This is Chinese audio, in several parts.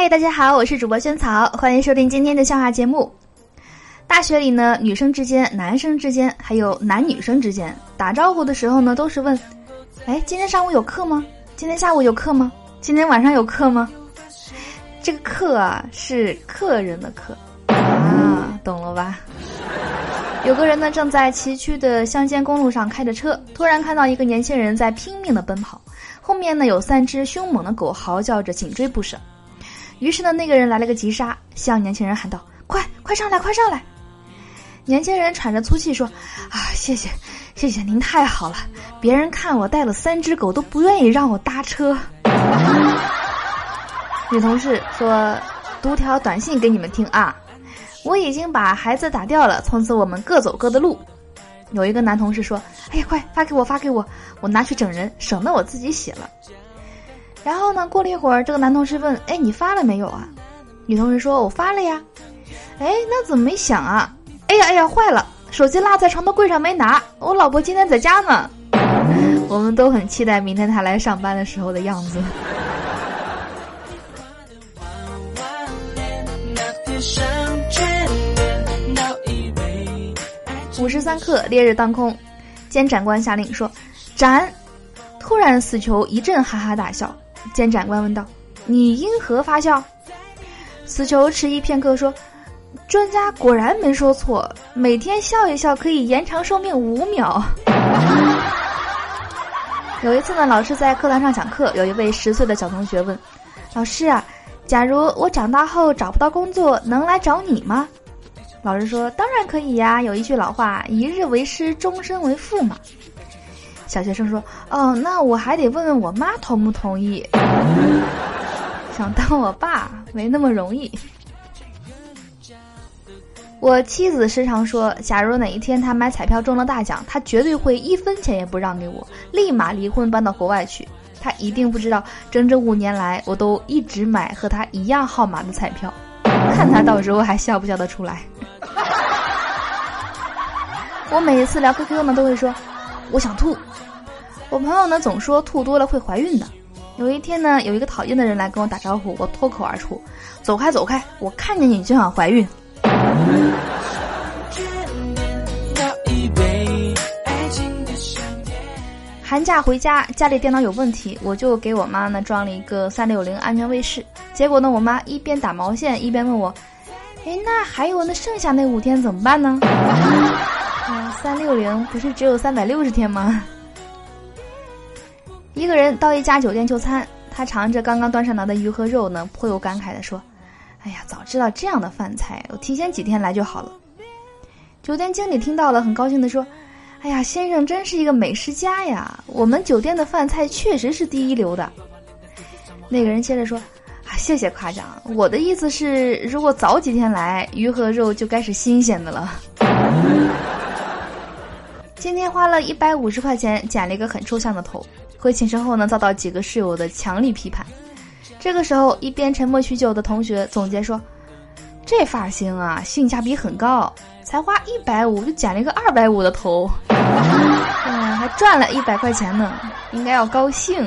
嗨，大家好，我是主播萱草，欢迎收听今天的笑话节目。大学里呢，女生之间、男生之间，还有男女生之间打招呼的时候呢，都是问：“哎，今天上午有课吗？今天下午有课吗？今天晚上有课吗？”这个“课”啊，是客人的“课”啊，懂了吧？有个人呢，正在崎岖的乡间公路上开着车，突然看到一个年轻人在拼命的奔跑，后面呢有三只凶猛的狗嚎叫着紧追不舍。于是呢，那个人来了个急刹，向年轻人喊道：“快快上来，快上来！”年轻人喘着粗气说：“啊，谢谢，谢谢您太好了。别人看我带了三只狗都不愿意让我搭车。”女同事说：“读条短信给你们听啊，我已经把孩子打掉了，从此我们各走各的路。”有一个男同事说：“哎呀，快发给我，发给我，我拿去整人，省得我自己写了。”然后呢，过了一会儿，这个男同事问：“哎，你发了没有啊？”女同事说：“我发了呀。”哎，那怎么没响啊？哎呀哎呀，坏了！手机落在床头柜上没拿。我老婆今天在家呢。我们都很期待明天她来上班的时候的样子。五十三刻，烈日当空，监斩官下令说：“斩！”突然，死囚一阵哈哈大笑。监斩官问道：“你因何发笑？”死囚迟疑片刻说。专家果然没说错，每天笑一笑可以延长寿命五秒。有一次呢，老师在课堂上讲课，有一位十岁的小同学问：“老师啊，假如我长大后找不到工作，能来找你吗？”老师说：“当然可以呀，有一句老话，一日为师，终身为父嘛。”小学生说：“哦，那我还得问问我妈同不同意。想当我爸没那么容易。”我妻子时常说，假如哪一天她买彩票中了大奖，她绝对会一分钱也不让给我，立马离婚搬到国外去。她一定不知道，整整五年来，我都一直买和她一样号码的彩票，看她到时候还笑不笑得出来。我每一次聊 QQ 呢，都会说我想吐。我朋友呢总说吐多了会怀孕的。有一天呢，有一个讨厌的人来跟我打招呼，我脱口而出：“走开，走开！我看见你就想怀孕。”寒假回家，家里电脑有问题，我就给我妈呢装了一个三六零安全卫士。结果呢，我妈一边打毛线一边问我：“哎，那还有那剩下那五天怎么办呢？”啊，三六零不是只有三百六十天吗？一个人到一家酒店就餐，他尝着刚刚端上来的鱼和肉呢，颇有感慨的说。哎呀，早知道这样的饭菜，我提前几天来就好了。酒店经理听到了，很高兴地说：“哎呀，先生真是一个美食家呀！我们酒店的饭菜确实是第一流的。”那个人接着说：“啊，谢谢夸奖，我的意思是，如果早几天来，鱼和肉就该是新鲜的了。”今天花了一百五十块钱剪了一个很抽象的头，回寝室后呢，遭到几个室友的强力批判。这个时候，一边沉默许久的同学总结说：“这发型啊，性价比很高，才花一百五就剪了一个二百五的头，嗯，还赚了一百块钱呢，应该要高兴。”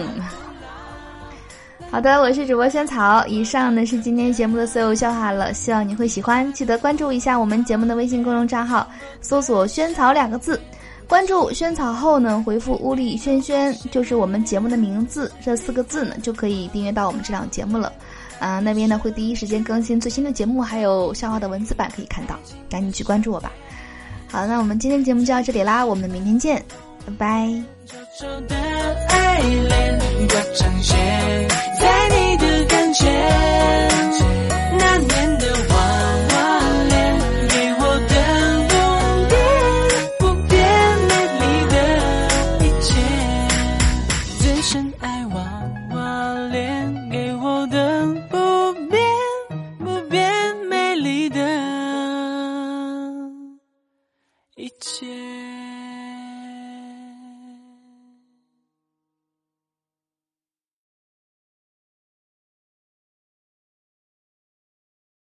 好的，我是主播萱草，以上呢是今天节目的所有笑话了，希望你会喜欢，记得关注一下我们节目的微信公众账号，搜索“萱草”两个字。关注萱草后呢，回复“屋里轩轩”就是我们节目的名字，这四个字呢就可以订阅到我们这档节目了。啊，那边呢会第一时间更新最新的节目，还有笑话的文字版可以看到，赶紧去关注我吧。好，那我们今天节目就到这里啦，我们明天见，拜拜。一切。